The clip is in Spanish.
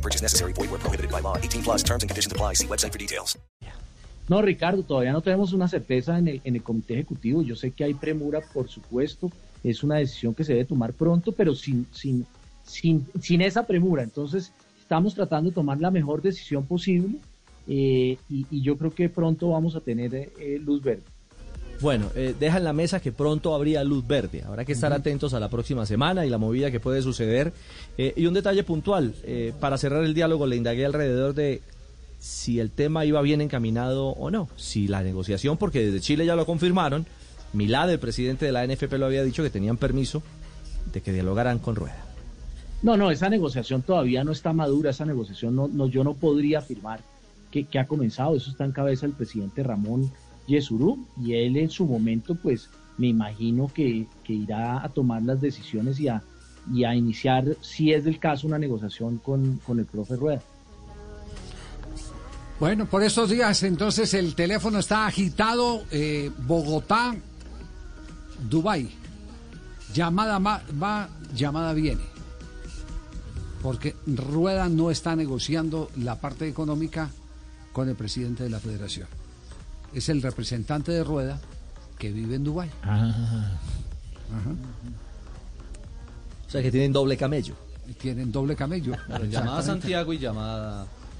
No purchase necessary. Void where prohibited by law. 18 plus terms and conditions apply. See website for details. No, Ricardo, todavía no tenemos una certeza en el, en el comité ejecutivo. Yo sé que hay premura, por supuesto. Es una decisión que se debe tomar pronto, pero sin, sin, sin, sin esa premura. Entonces, estamos tratando de tomar la mejor decisión posible eh, y, yo creo que pronto vamos a tener eh, luz verde. Bueno, eh, deja en la mesa que pronto habría luz verde. Habrá que estar uh -huh. atentos a la próxima semana y la movida que puede suceder. Eh, y un detalle puntual, eh, para cerrar el diálogo le indagué alrededor de si el tema iba bien encaminado o no. Si la negociación, porque desde Chile ya lo confirmaron, Milad, el presidente de la NFP, lo había dicho que tenían permiso de que dialogaran con Rueda. No, no, esa negociación todavía no está madura, esa negociación no, no yo no podría afirmar que, que ha comenzado, eso está en cabeza del presidente Ramón Yesurú y él en su momento pues me imagino que, que irá a tomar las decisiones y a, y a iniciar, si es del caso, una negociación con, con el profe Rueda. Bueno, por estos días entonces el teléfono está agitado, eh, Bogotá, Dubái. Llamada va, llamada viene. Porque Rueda no está negociando la parte económica con el presidente de la federación. Es el representante de Rueda que vive en Dubái. Ah. Ajá. O sea que tienen doble camello. Tienen doble camello. llamada Santiago y llamada